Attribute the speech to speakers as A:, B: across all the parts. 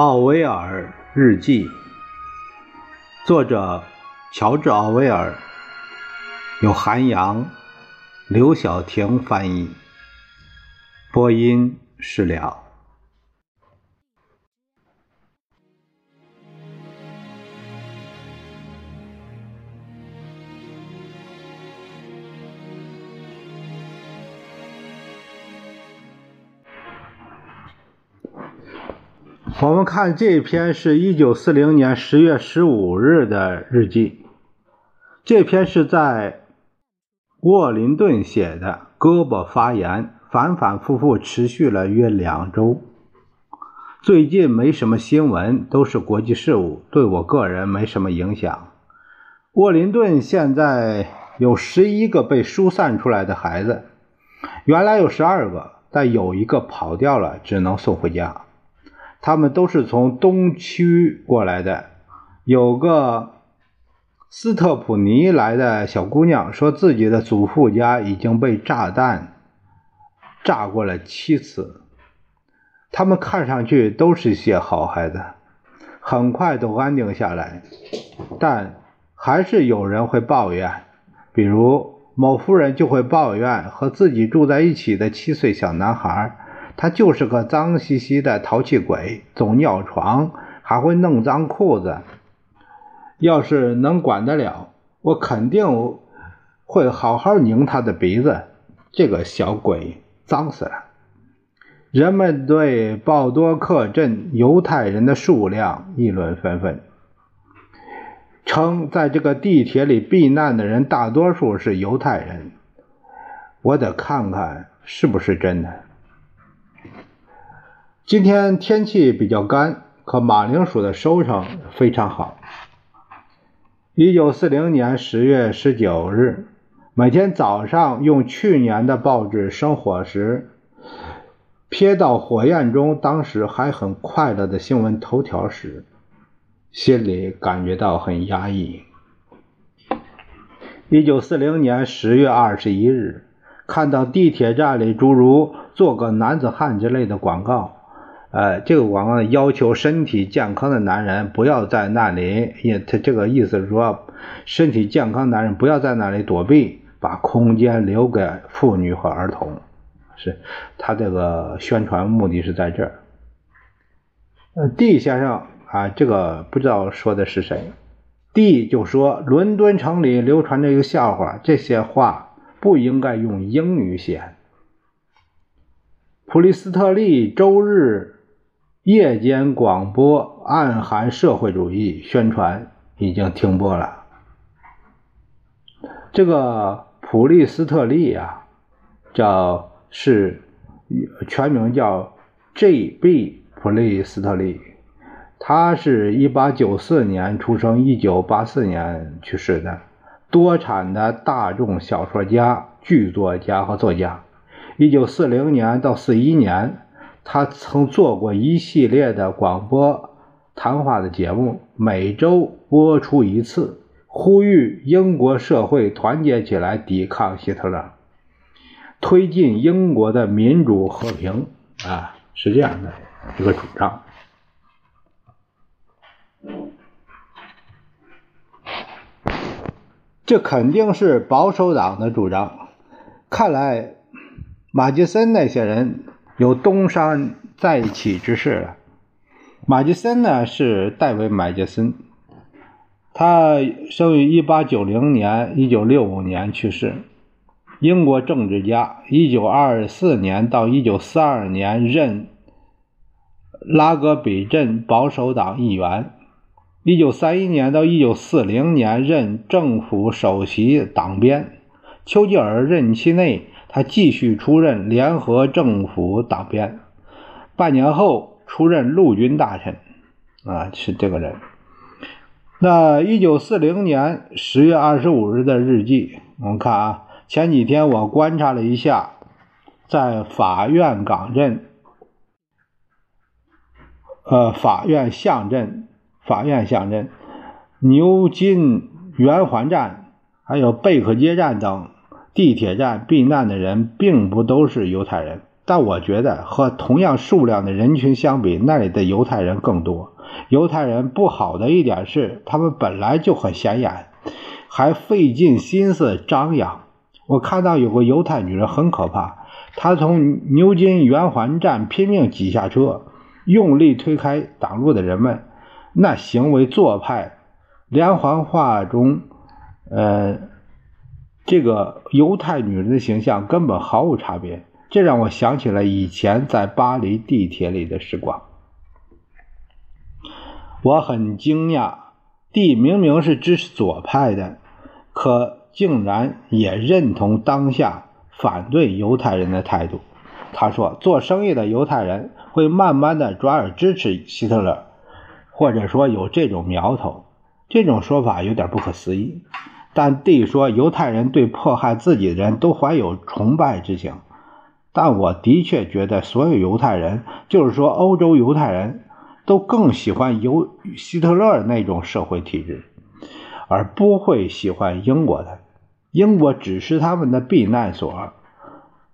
A: 奥威尔日记，作者乔治·奥威尔，由韩阳、刘晓婷翻译，播音释了。我们看这篇是一九四零年十月十五日的日记，这篇是在沃林顿写的，胳膊发炎，反反复复持续了约两周。最近没什么新闻，都是国际事务，对我个人没什么影响。沃林顿现在有十一个被疏散出来的孩子，原来有十二个，但有一个跑掉了，只能送回家。他们都是从东区过来的。有个斯特普尼来的小姑娘说，自己的祖父家已经被炸弹炸过了七次。他们看上去都是些好孩子，很快都安定下来，但还是有人会抱怨，比如某夫人就会抱怨和自己住在一起的七岁小男孩。他就是个脏兮兮的淘气鬼，总尿床，还会弄脏裤子。要是能管得了，我肯定会好好拧他的鼻子。这个小鬼脏死了。人们对鲍多克镇犹太人的数量议论纷纷，称在这个地铁里避难的人大多数是犹太人。我得看看是不是真的。今天天气比较干，可马铃薯的收成非常好。一九四零年十月十九日，每天早上用去年的报纸生火时，瞥到火焰中当时还很快乐的新闻头条时，心里感觉到很压抑。一九四零年十月二十一日，看到地铁站里诸如“做个男子汉”之类的广告。呃，这个广告要求身体健康的男人不要在那里，也他这个意思是说，身体健康男人不要在那里躲避，把空间留给妇女和儿童，是他这个宣传目的是在这儿。呃，D 先生啊，这个不知道说的是谁，D 就说伦敦城里流传着一个笑话，这些话不应该用英语写。普利斯特利周日。夜间广播暗含社会主义宣传已经停播了。这个普利斯特利啊，叫是全名叫 J.B. 普利斯特利，他是一八九四年出生，一九八四年去世的，多产的大众小说家、剧作家和作家。一九四零年到四一年。他曾做过一系列的广播谈话的节目，每周播出一次，呼吁英国社会团结起来抵抗希特勒，推进英国的民主和平。啊，是这样的一个主张。这肯定是保守党的主张。看来马杰森那些人。有东山再起之势了。马杰森呢是戴维·马杰森，他生于一八九零年，一九六五年去世。英国政治家，一九二四年到一九四二年任拉格比镇保守党议员，一九三一年到一九四零年任政府首席党鞭。丘吉尔任期内。他继续出任联合政府党鞭，半年后出任陆军大臣，啊，是这个人。那一九四零年十月二十五日的日记，我们看啊，前几天我观察了一下，在法院港镇，呃，法院巷镇、法院巷镇、牛津圆环站，还有贝克街站等。地铁站避难的人并不都是犹太人，但我觉得和同样数量的人群相比，那里的犹太人更多。犹太人不好的一点是，他们本来就很显眼，还费尽心思张扬。我看到有个犹太女人很可怕，她从牛津圆环站拼命挤下车，用力推开挡路的人们，那行为做派，连环画中，呃，这个犹太女人的形象根本毫无差别。这让我想起了以前在巴黎地铁里的时光。我很惊讶，弟明明是支持左派的，可竟然也认同当下反对犹太人的态度。他说：“做生意的犹太人会慢慢的转而支持希特勒，或者说有这种苗头。”这种说法有点不可思议。但弟说，犹太人对迫害自己的人都怀有崇拜之情。但我的确觉得，所有犹太人，就是说欧洲犹太人。都更喜欢犹希特勒那种社会体制，而不会喜欢英国的。英国只是他们的避难所，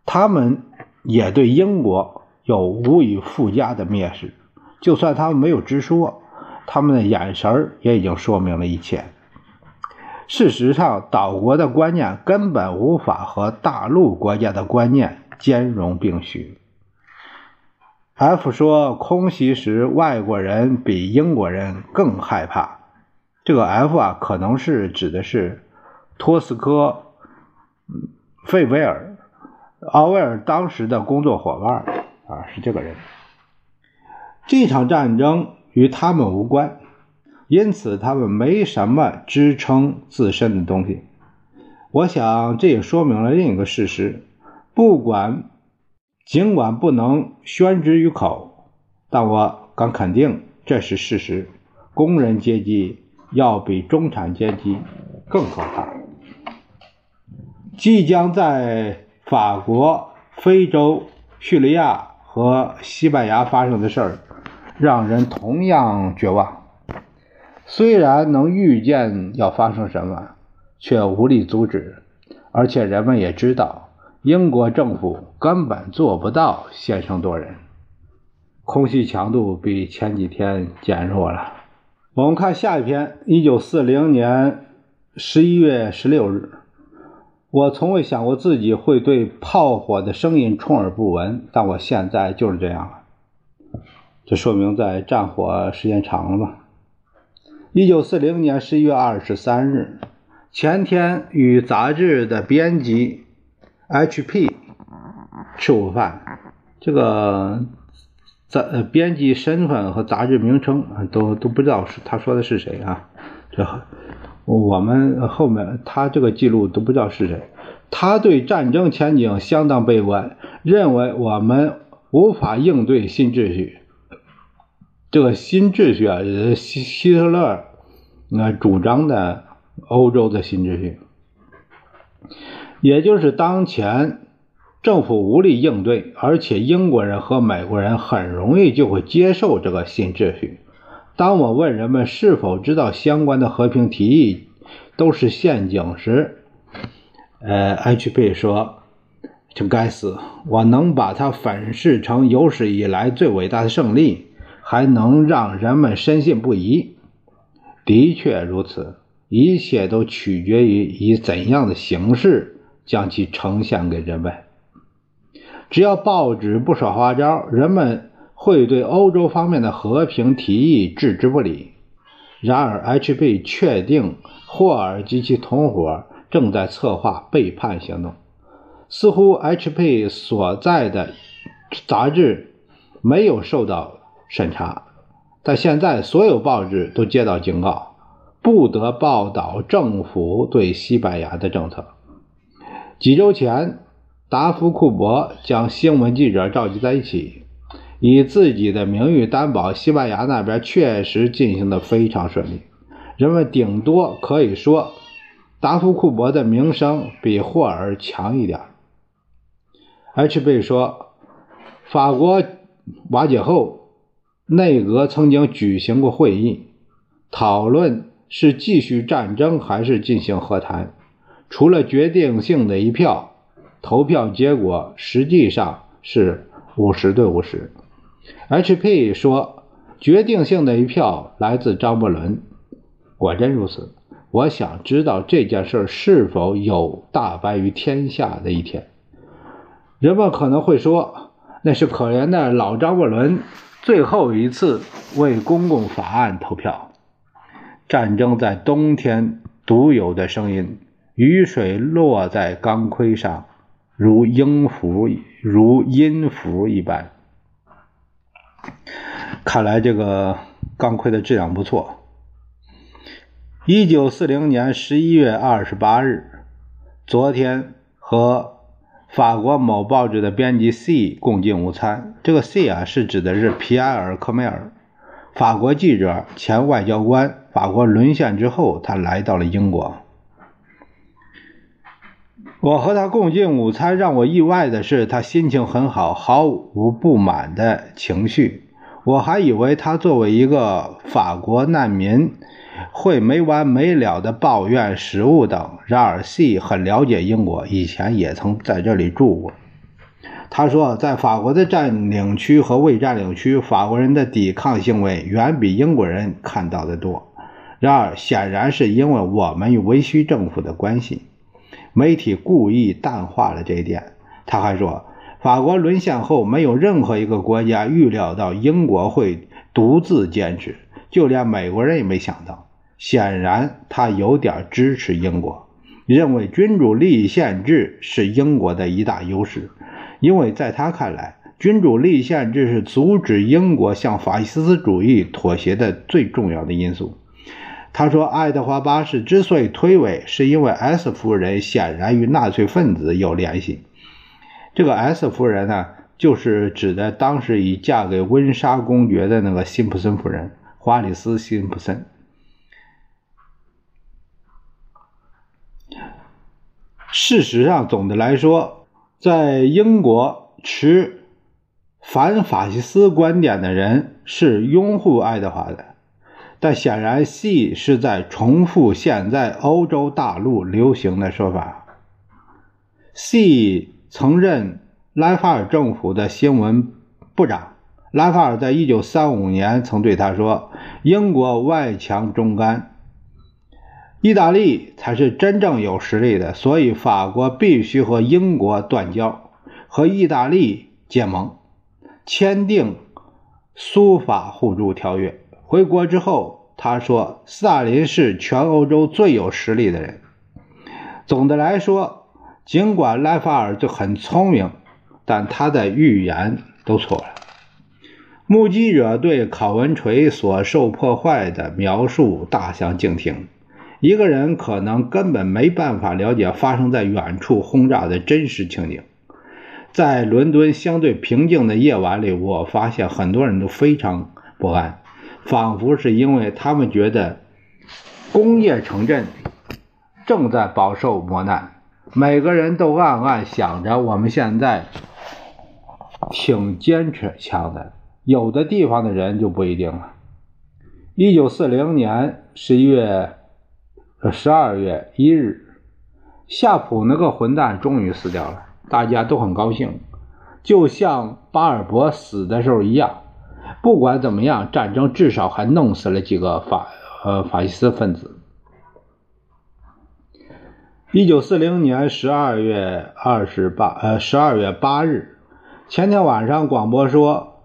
A: 他们也对英国有无以复加的蔑视。就算他们没有直说，他们的眼神也已经说明了一切。事实上，岛国的观念根本无法和大陆国家的观念兼容并蓄。F 说，空袭时外国人比英国人更害怕。这个 F 啊，可能是指的是托斯科、费维尔、奥威尔当时的工作伙伴啊，是这个人。这场战争与他们无关，因此他们没什么支撑自身的东西。我想，这也说明了另一个事实：不管。尽管不能宣之于口，但我敢肯定这是事实。工人阶级要比中产阶级更可怕。即将在法国、非洲、叙利亚和西班牙发生的事儿，让人同样绝望。虽然能预见要发生什么，却无力阻止，而且人们也知道。英国政府根本做不到先声夺人，空袭强度比前几天减弱了。我们看下一篇，一九四零年十一月十六日。我从未想过自己会对炮火的声音充耳不闻，但我现在就是这样了。这说明在战火时间长了吧？一九四零年十一月二十三日，前天与杂志的编辑。H.P. 吃午饭，这个杂编辑身份和杂志名称都都不知道是他说的是谁啊？这我们后面他这个记录都不知道是谁。他对战争前景相当悲观，认为我们无法应对新秩序。这个新秩序啊，希希特勒那主张的欧洲的新秩序。也就是当前政府无力应对，而且英国人和美国人很容易就会接受这个新秩序。当我问人们是否知道相关的和平提议都是陷阱时，呃，H.P. 说：“这该死，我能把它粉饰成有史以来最伟大的胜利，还能让人们深信不疑。的确如此，一切都取决于以怎样的形式。”将其呈现给人们。只要报纸不耍花招，人们会对欧洲方面的和平提议置之不理。然而，H.B. 确定霍尔及其同伙正在策划背叛行动。似乎 H.P. 所在的杂志没有受到审查，但现在所有报纸都接到警告，不得报道政府对西班牙的政策。几周前，达夫库伯将新闻记者召集在一起，以自己的名誉担保，西班牙那边确实进行的非常顺利。人们顶多可以说，达夫库伯的名声比霍尔强一点。H 贝说，法国瓦解后，内阁曾经举行过会议，讨论是继续战争还是进行和谈。除了决定性的一票，投票结果实际上是五十对五十。H.P. 说，决定性的一票来自张伯伦。果真如此。我想知道这件事是否有大白于天下的一天。人们可能会说，那是可怜的老张伯伦最后一次为公共法案投票。战争在冬天独有的声音，雨水落在钢盔上，如音符，如音符一般。看来这个钢盔的质量不错。一九四零年十一月二十八日，昨天和法国某报纸的编辑 C 共进午餐。这个 C 啊，是指的是皮埃尔·科梅尔，法国记者，前外交官。法国沦陷之后，他来到了英国。我和他共进午餐，让我意外的是，他心情很好，毫无不满的情绪。我还以为他作为一个法国难民，会没完没了的抱怨食物等。然而，C 很了解英国，以前也曾在这里住过。他说，在法国的占领区和未占领区，法国人的抵抗行为远比英国人看到的多。然而，显然是因为我们与维希政府的关系，媒体故意淡化了这一点。他还说。法国沦陷后，没有任何一个国家预料到英国会独自坚持，就连美国人也没想到。显然，他有点支持英国，认为君主立宪制是英国的一大优势，因为在他看来，君主立宪制是阻止英国向法西斯主义妥协的最重要的因素。他说，爱德华八世之所以推诿，是因为 S 夫人显然与纳粹分子有联系。这个 S 夫人呢，就是指的当时已嫁给温莎公爵的那个辛普森夫人，华里斯·辛普森。事实上，总的来说，在英国持反法西斯观点的人是拥护爱德华的，但显然 C 是在重复现在欧洲大陆流行的说法。C。曾任拉法尔政府的新闻部长，拉法尔在一九三五年曾对他说：“英国外强中干，意大利才是真正有实力的，所以法国必须和英国断交，和意大利结盟，签订苏法互助条约。”回国之后，他说：“斯大林是全欧洲最有实力的人。”总的来说。尽管莱法尔就很聪明，但他的预言都错了。目击者对考文垂所受破坏的描述大相径庭。一个人可能根本没办法了解发生在远处轰炸的真实情景。在伦敦相对平静的夜晚里，我发现很多人都非常不安，仿佛是因为他们觉得工业城镇正在饱受磨难。每个人都暗暗想着，我们现在挺坚持强的，有的地方的人就不一定了。一九四零年十一月十二月一日，夏普那个混蛋终于死掉了，大家都很高兴，就像巴尔博死的时候一样。不管怎么样，战争至少还弄死了几个法呃法西斯分子。一九四零年十二月二十八，呃，十二月八日，前天晚上广播说，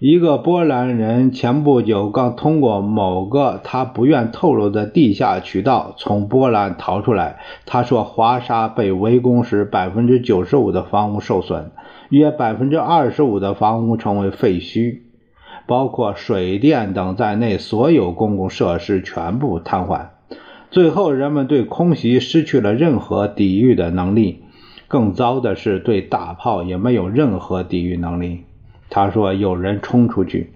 A: 一个波兰人前不久刚通过某个他不愿透露的地下渠道从波兰逃出来。他说，华沙被围攻时，百分之九十五的房屋受损，约百分之二十五的房屋成为废墟，包括水电等在内，所有公共设施全部瘫痪。最后，人们对空袭失去了任何抵御的能力。更糟的是，对大炮也没有任何抵御能力。他说：“有人冲出去，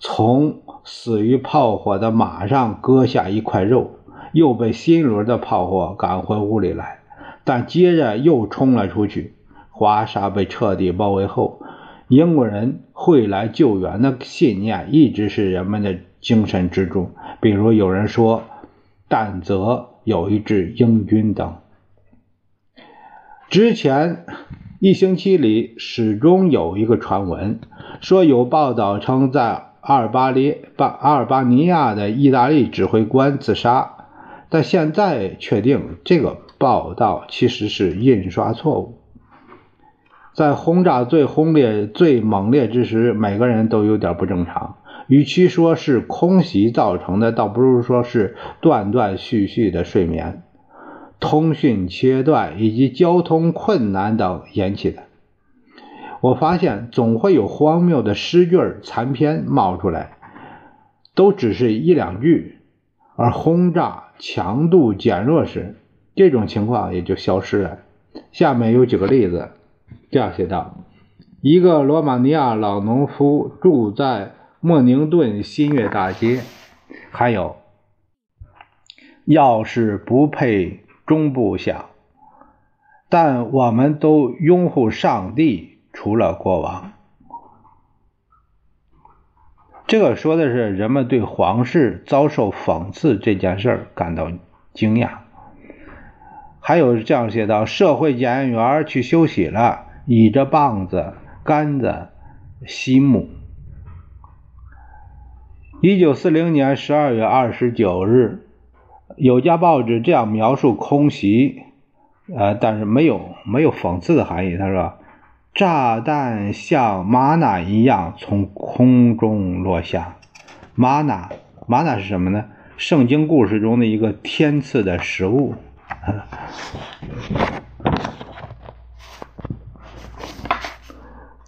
A: 从死于炮火的马上割下一块肉，又被新一轮的炮火赶回屋里来。但接着又冲了出去。华沙被彻底包围后，英国人会来救援的信念一直是人们的精神支柱。比如，有人说。”但则有一支英军等。之前一星期里始终有一个传闻，说有报道称在阿尔巴列巴阿尔巴尼亚的意大利指挥官自杀，但现在确定这个报道其实是印刷错误。在轰炸最轰烈、最猛烈之时，每个人都有点不正常。与其说是空袭造成的，倒不如说是断断续续的睡眠。通讯切断以及交通困难等引起的。我发现总会有荒谬的诗句残篇冒出来，都只是一两句，而轰炸强度减弱时，这种情况也就消失了。下面有几个例子，这样写道：一个罗马尼亚老农夫住在莫宁顿新月大街。还有，要是不配。终不想，但我们都拥护上帝，除了国王。这个说的是人们对皇室遭受讽刺这件事感到惊讶。还有这样写道：社会检验员去休息了，倚着棒子、杆子、西木。一九四零年十二月二十九日。有家报纸这样描述空袭，呃，但是没有没有讽刺的含义。他说：“炸弹像玛瑙一样从空中落下。玛瑙，玛瑙是什么呢？圣经故事中的一个天赐的食物。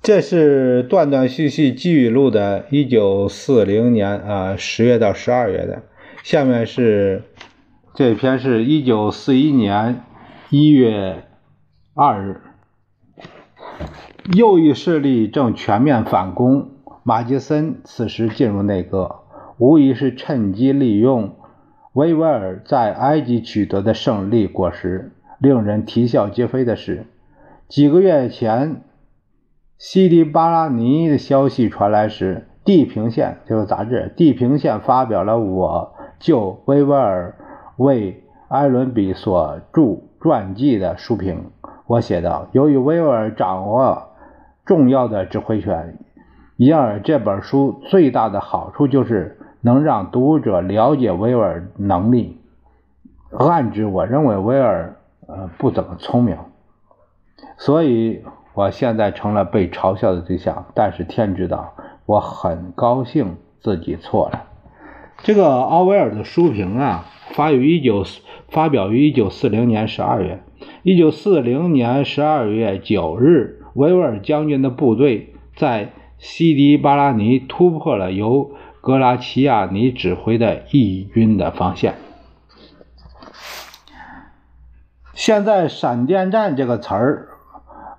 A: 这是断断续续记录的，一九四零年啊十月到十二月的。下面是。这篇是一九四一年一月二日，右翼势力正全面反攻。马杰森此时进入内阁，无疑是趁机利用维吾尔在埃及取得的胜利果实。令人啼笑皆非的是，几个月前西迪巴拉尼的消息传来时，《地平线》这个杂志，《地平线》发表了我就维吾尔。为艾伦比所著传记的书评，我写道：由于威尔掌握重要的指挥权，因而这本书最大的好处就是能让读者了解威尔能力。暗指我认为威尔呃不怎么聪明，所以我现在成了被嘲笑的对象。但是天知道，我很高兴自己错了。这个奥威尔的书评啊。发于一九发表于一九四零年十二月。一九四零年十二月九日，维吾尔将军的部队在西迪巴拉尼突破了由格拉齐亚尼指挥的义军的防线。现在“闪电战”这个词儿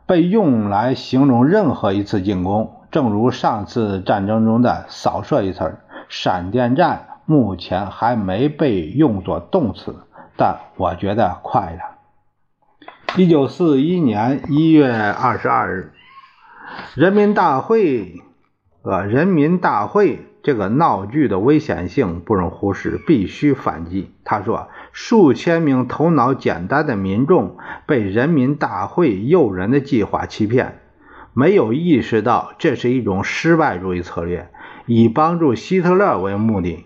A: 被用来形容任何一次进攻，正如上次战争中的“扫射”一词儿，“闪电战”。目前还没被用作动词，但我觉得快了。一九四一年一月二十二日，人民大会，呃，人民大会这个闹剧的危险性不容忽视，必须反击。他说，数千名头脑简单的民众被人民大会诱人的计划欺骗，没有意识到这是一种失败主义策略，以帮助希特勒为目的。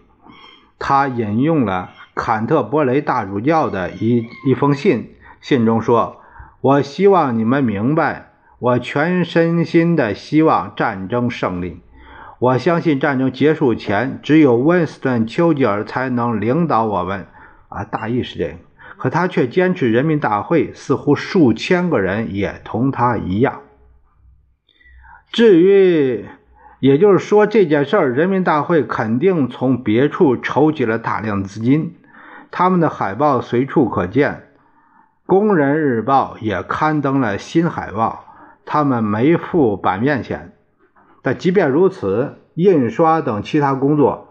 A: 他引用了坎特伯雷大主教的一一封信，信中说：“我希望你们明白，我全身心的希望战争胜利。我相信战争结束前，只有温斯顿·丘吉尔才能领导我们。”啊，大意是这个，可他却坚持人民大会似乎数千个人也同他一样。至于……也就是说，这件事儿，人民大会肯定从别处筹集了大量资金。他们的海报随处可见，《工人日报》也刊登了新海报。他们没付版面钱，但即便如此，印刷等其他工作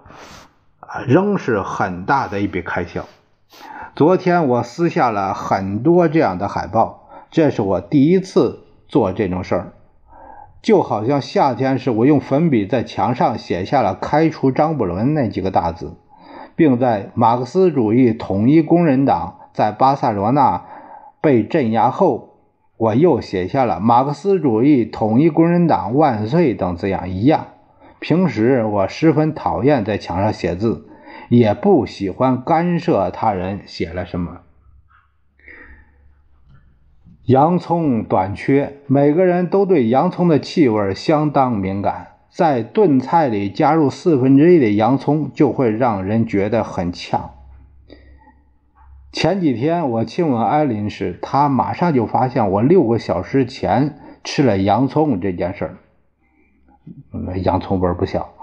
A: 啊，仍是很大的一笔开销。昨天我撕下了很多这样的海报，这是我第一次做这种事儿。就好像夏天时，我用粉笔在墙上写下了“开除张伯伦”那几个大字，并在马克思主义统一工人党在巴塞罗那被镇压后，我又写下了“马克思主义统一工人党万岁”等字样一样。平时我十分讨厌在墙上写字，也不喜欢干涉他人写了什么。洋葱短缺，每个人都对洋葱的气味相当敏感。在炖菜里加入四分之一的洋葱，就会让人觉得很呛。前几天我亲吻艾琳时，她马上就发现我六个小时前吃了洋葱这件事儿。洋葱味不小，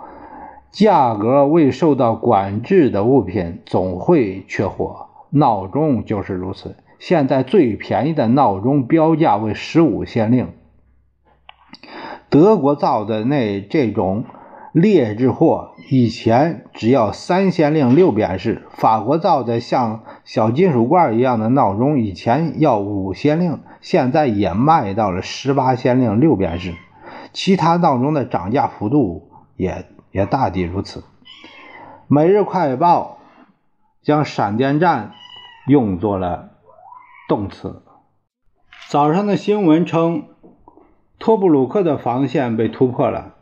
A: 价格未受到管制的物品总会缺货，闹钟就是如此。现在最便宜的闹钟标价为十五先令，德国造的那这种劣质货以前只要三先令六便士，法国造的像小金属罐一样的闹钟以前要五先令，现在也卖到了十八先令六便士。其他闹钟的涨价幅度也也大抵如此。《每日快报》将闪电战用作了。动词。早上的新闻称，托布鲁克的防线被突破了。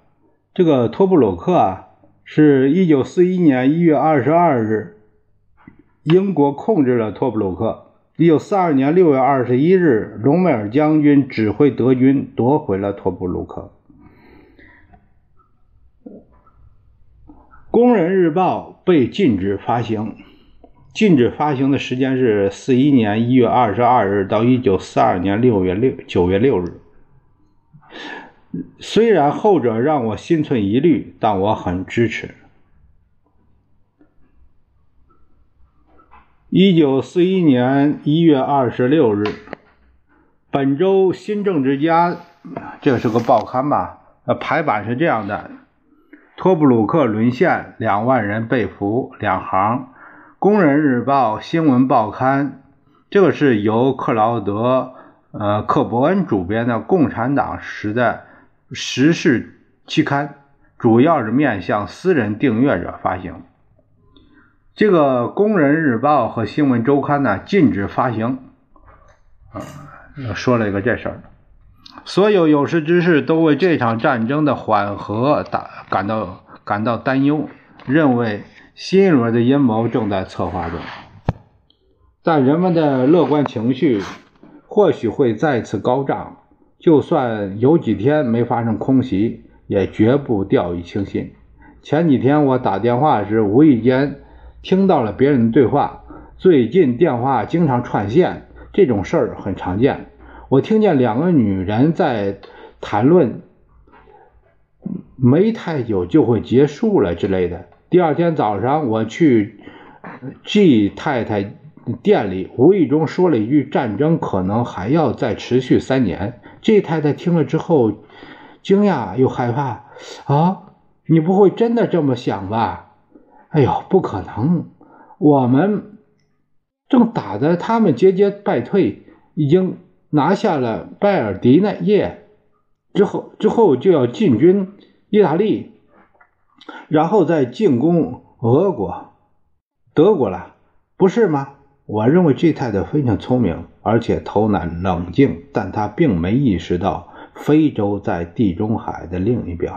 A: 这个托布鲁克啊，是一九四一年一月二十二日，英国控制了托布鲁克。一九四二年六月二十一日，隆美尔将军指挥德军夺回了托布鲁克。《工人日报》被禁止发行。禁止发行的时间是四一年一月二十二日到一九四二年六月六九月六日。虽然后者让我心存疑虑，但我很支持。一九四一年一月二十六日，本周新政治家，这是个报刊吧？呃，排版是这样的：托布鲁克沦陷，两万人被俘，两行。工人日报新闻报刊，这个是由克劳德·呃克伯恩主编的共产党时代时事期刊，主要是面向私人订阅者发行。这个工人日报和新闻周刊呢，禁止发行。啊，说了一个这事儿，所有有识之士都为这场战争的缓和感感到感到担忧，认为。新一轮的阴谋正在策划中，但人们的乐观情绪或许会再次高涨。就算有几天没发生空袭，也绝不掉以轻心。前几天我打电话时，无意间听到了别人的对话。最近电话经常串线，这种事儿很常见。我听见两个女人在谈论“没太久就会结束了”之类的。第二天早上，我去 G 太太店里，无意中说了一句：“战争可能还要再持续三年。”G 太太听了之后，惊讶又害怕：“啊，你不会真的这么想吧？”“哎呦，不可能！我们正打得他们节节败退，已经拿下了拜尔迪那耶，之后之后就要进军意大利。”然后再进攻俄国、德国了，不是吗？我认为这太太非常聪明，而且头脑冷静，但她并没意识到非洲在地中海的另一边。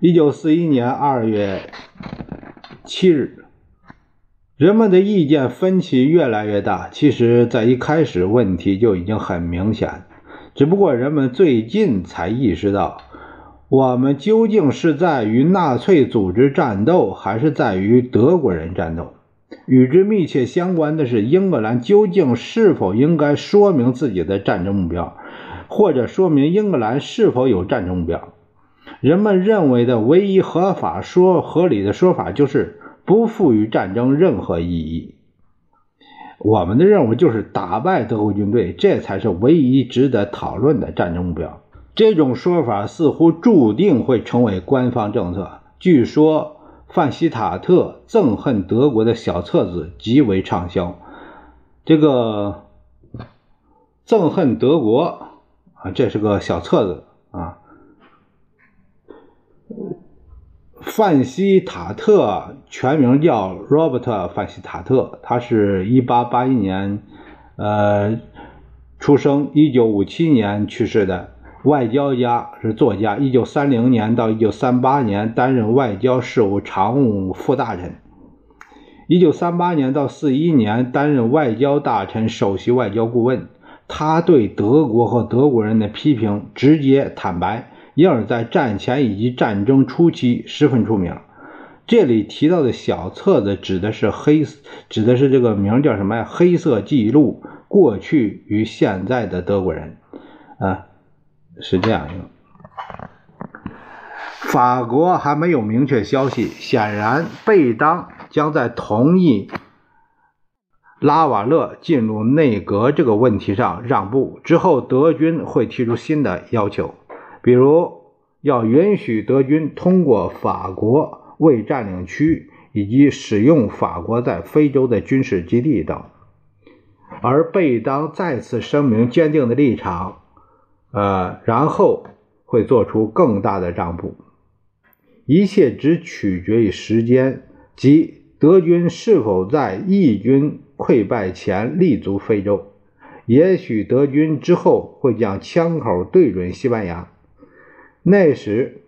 A: 一九四一年二月七日，人们的意见分歧越来越大。其实，在一开始，问题就已经很明显，只不过人们最近才意识到。我们究竟是在与纳粹组织战斗，还是在与德国人战斗？与之密切相关的是，英格兰究竟是否应该说明自己的战争目标，或者说明英格兰是否有战争目标？人们认为的唯一合法、说合理的说法就是不赋予战争任何意义。我们的任务就是打败德国军队，这才是唯一值得讨论的战争目标。这种说法似乎注定会成为官方政策。据说范希塔特憎恨德国的小册子极为畅销。这个憎恨德国啊，这是个小册子啊。范希塔特全名叫 Robert 范希塔特，他是一八八一年，呃。出生1957年去世的，外交家是作家。1930年到1938年担任外交事务常务副大臣。1938年到41年担任外交大臣、首席外交顾问。他对德国和德国人的批评直接坦白，因而在战前以及战争初期十分出名。这里提到的小册子指的是黑，指的是这个名叫什么呀？黑色记录过去与现在的德国人，啊，是这样一个。法国还没有明确消息，显然贝当将在同意拉瓦勒进入内阁这个问题上让步。之后，德军会提出新的要求，比如要允许德军通过法国。未占领区以及使用法国在非洲的军事基地等，而贝当再次声明坚定的立场，呃，然后会做出更大的让步。一切只取决于时间，即德军是否在义军溃败前立足非洲。也许德军之后会将枪口对准西班牙，那时。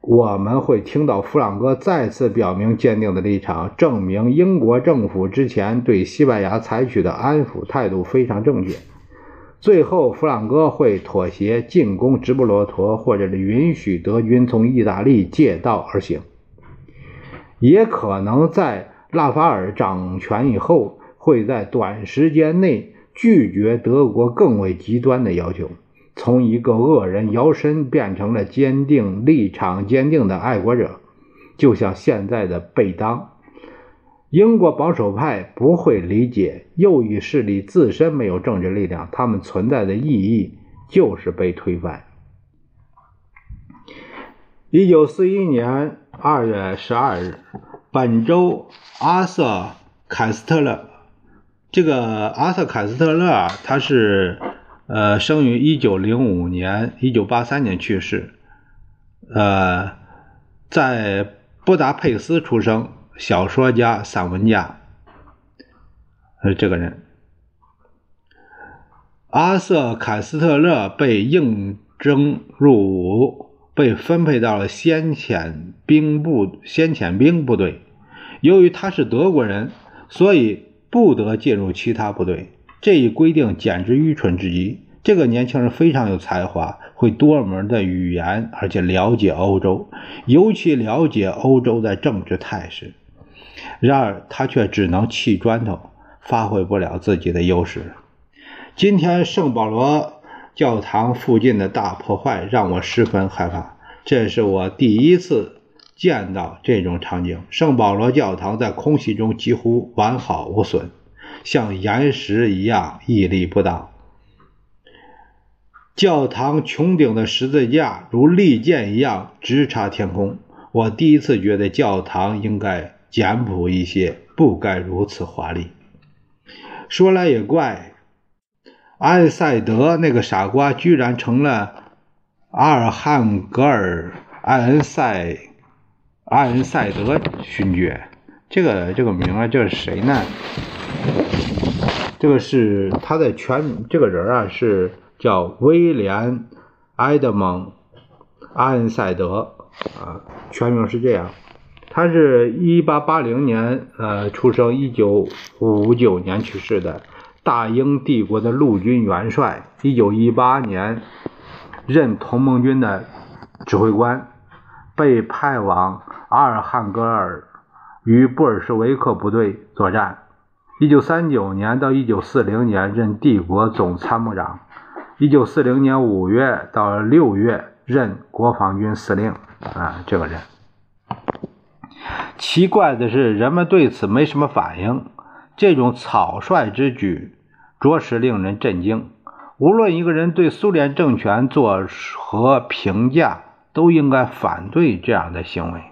A: 我们会听到弗朗哥再次表明坚定的立场，证明英国政府之前对西班牙采取的安抚态度非常正确。最后，弗朗哥会妥协，进攻直布罗陀，或者是允许德军从意大利借道而行。也可能在拉法尔掌权以后，会在短时间内拒绝德国更为极端的要求。从一个恶人摇身变成了坚定立场坚定的爱国者，就像现在的贝当。英国保守派不会理解右翼势力自身没有政治力量，他们存在的意义就是被推翻。一九四一年二月十二日，本州阿瑟凯斯特勒，这个阿瑟凯斯特勒啊，他是。呃，生于一九零五年，一九八三年去世。呃，在布达佩斯出生，小说家、散文家。呃，这个人，阿瑟·凯斯特勒被应征入伍，被分配到了先遣兵部先遣兵部队。由于他是德国人，所以不得进入其他部队。这一规定简直愚蠢至极。这个年轻人非常有才华，会多门的语言，而且了解欧洲，尤其了解欧洲的政治态势。然而，他却只能砌砖头，发挥不了自己的优势。今天，圣保罗教堂附近的大破坏让我十分害怕。这是我第一次见到这种场景：圣保罗教堂在空袭中几乎完好无损。像岩石一样屹立不倒。教堂穹顶的十字架如利剑一样直插天空。我第一次觉得教堂应该简朴一些，不该如此华丽。说来也怪，阿恩赛德那个傻瓜居然成了阿尔汉格尔艾恩塞阿恩赛德勋爵。这个这个名啊，这是谁呢？这个是他的全，这个人啊是叫威廉·埃德蒙·阿恩塞德啊，全名是这样。他是一八八零年呃出生，一九五九年去世的大英帝国的陆军元帅。一九一八年任同盟军的指挥官，被派往阿尔汉格尔。与布尔什维克部队作战。一九三九年到一九四零年任帝国总参谋长。一九四零年五月到六月任国防军司令。啊，这个人。奇怪的是，人们对此没什么反应。这种草率之举着实令人震惊。无论一个人对苏联政权作何评价，都应该反对这样的行为。